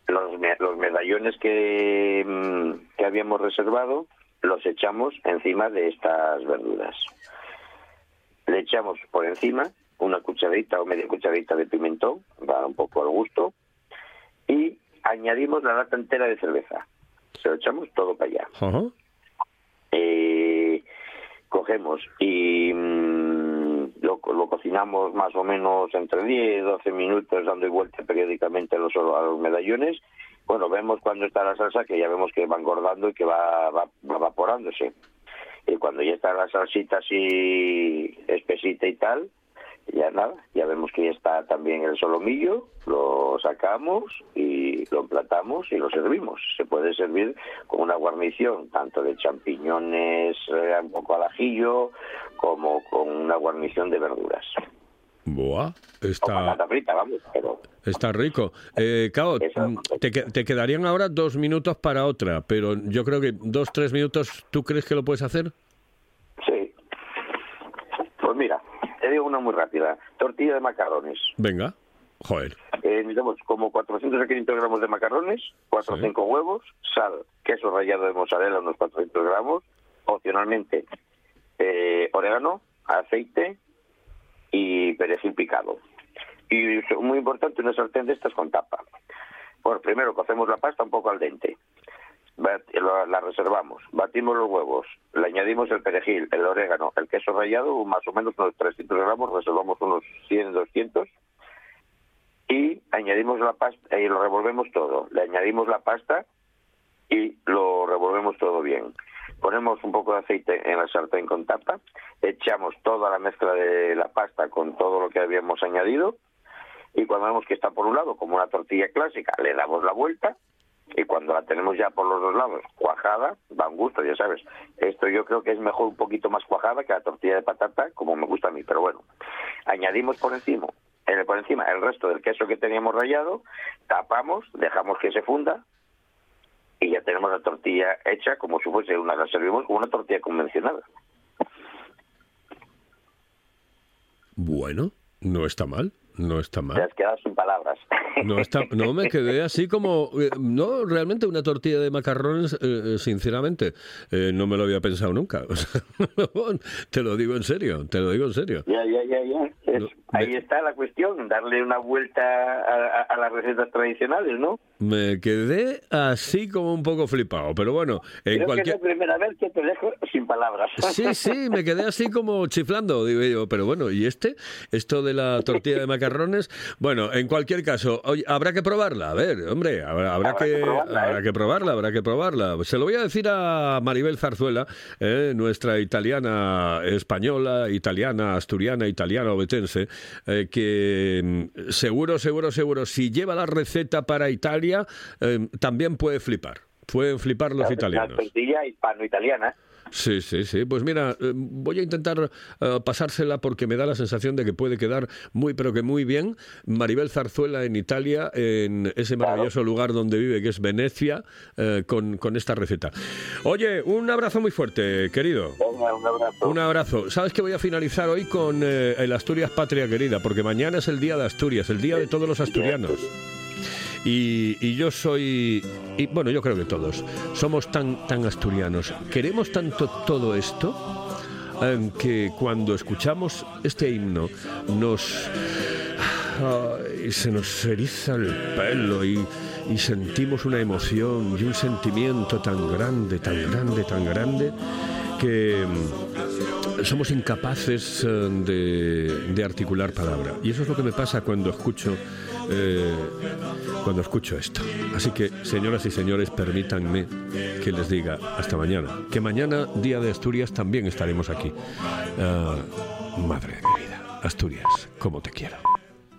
los, los medallones que, mm, que habíamos reservado los echamos encima de estas verduras. Le echamos por encima una cucharadita o media cucharadita de pimentón, para un poco al gusto, y añadimos la lata entera de cerveza. Se lo echamos todo para allá. Eh, cogemos y mm, lo, lo cocinamos más o menos entre 10 12 minutos dando vuelta periódicamente a los, a los medallones. Bueno, vemos cuando está la salsa que ya vemos que va engordando y que va, va, va evaporándose. Y cuando ya está la salsita así espesita y tal, ya nada, ya vemos que ya está también el solomillo, lo sacamos y lo emplatamos y lo servimos. Se puede servir con una guarnición tanto de champiñones eh, un poco al ajillo como con una guarnición de verduras. Buah, O está, patata frita, vamos, pero está rico. Eh, Cao, mm, te, te quedarían ahora dos minutos para otra, pero yo creo que dos, tres minutos, ¿tú crees que lo puedes hacer? sí. Pues mira, te digo una muy rápida. Tortilla de macarrones. Venga, joder. Eh, necesitamos como 400 a 500 gramos de macarrones, 4 o 5 huevos, sal, queso rallado de mozzarella, unos 400 gramos, opcionalmente eh, orégano, aceite y perejil picado. Y muy importante, una sartén de estas con tapa. Bueno, primero cocemos la pasta un poco al dente. La, reservamos, batimos los huevos, le añadimos el perejil, el orégano, el queso rallado, más o menos unos 300 gramos, reservamos unos 100, 200 y añadimos la pasta y lo revolvemos todo. Le añadimos la pasta y lo revolvemos todo bien. Ponemos un poco de aceite en la sartén con tapa, echamos toda la mezcla de la pasta con todo lo que habíamos añadido y cuando vemos que está por un lado como una tortilla clásica, le damos la vuelta y cuando la tenemos ya por los dos lados cuajada, da un gusto, ya sabes. Esto yo creo que es mejor un poquito más cuajada que la tortilla de patata, como me gusta a mí, pero bueno. Añadimos por encima, eh, por encima el resto del queso que teníamos rallado, tapamos, dejamos que se funda y ya tenemos la tortilla hecha como si fuese una, la servimos como una tortilla convencional. Bueno, no está mal, no está Te mal. has quedado sin palabras. No, está, no me quedé así como... eh, no, realmente una tortilla de macarrones, eh, eh, sinceramente, eh, no me lo había pensado nunca. Te lo digo en serio, te lo digo en serio. Ya, ya, ya, ya. Es- ahí está la cuestión, darle una vuelta a, a- a las recetas tradicionales, ¿no? Me quedé así como un poco flipado, pero bueno, en Creo que cualquier... es la primera vez que te dejo sin palabras. Sí, sí, me quedé así como chiflando, digo yo, pero bueno, ¿y este? Esto de la tortilla de macarrones, bueno, en cualquier caso, oye, habrá que probarla, a ver, hombre, habrá, habrá que, habrá que probarla, habrá que probarla. Se lo voy a decir a Maribel Zarzuela, eh, nuestra italiana española, italiana, asturiana, italiana obetense, eh, que mm, seguro, seguro, seguro, si lleva la receta para Italia, eh, también puede flipar. Pueden flipar los italianos. tortilla hispano-italiana. Sí, sí, sí. Pues mira, eh, voy a intentar eh, pasársela porque me da la sensación de que puede quedar muy, pero que muy bien. Maribel Zarzuela en Italia, en ese maravilloso lugar donde vive, que es Venecia, eh, con, con esta receta. Oye, un abrazo muy fuerte, querido. Venga, un abrazo. Un abrazo. Sabes que voy a finalizar hoy con eh, el Asturias Patria Querida, porque mañana es el día de Asturias, el día de todos los asturianos. Y, y yo soy, y bueno, yo creo que todos, somos tan, tan asturianos. Queremos tanto todo esto eh, que cuando escuchamos este himno nos... ay, se nos eriza el pelo y, y sentimos una emoción y un sentimiento tan grande, tan grande, tan grande que mm, somos incapaces eh, de, de articular palabra. Y eso es lo que me pasa cuando escucho eh, cuando escucho esto. Así que, señoras y señores, permítanme que les diga hasta mañana. Que mañana, día de Asturias, también estaremos aquí. Ah, madre de mi vida, Asturias, como te quiero.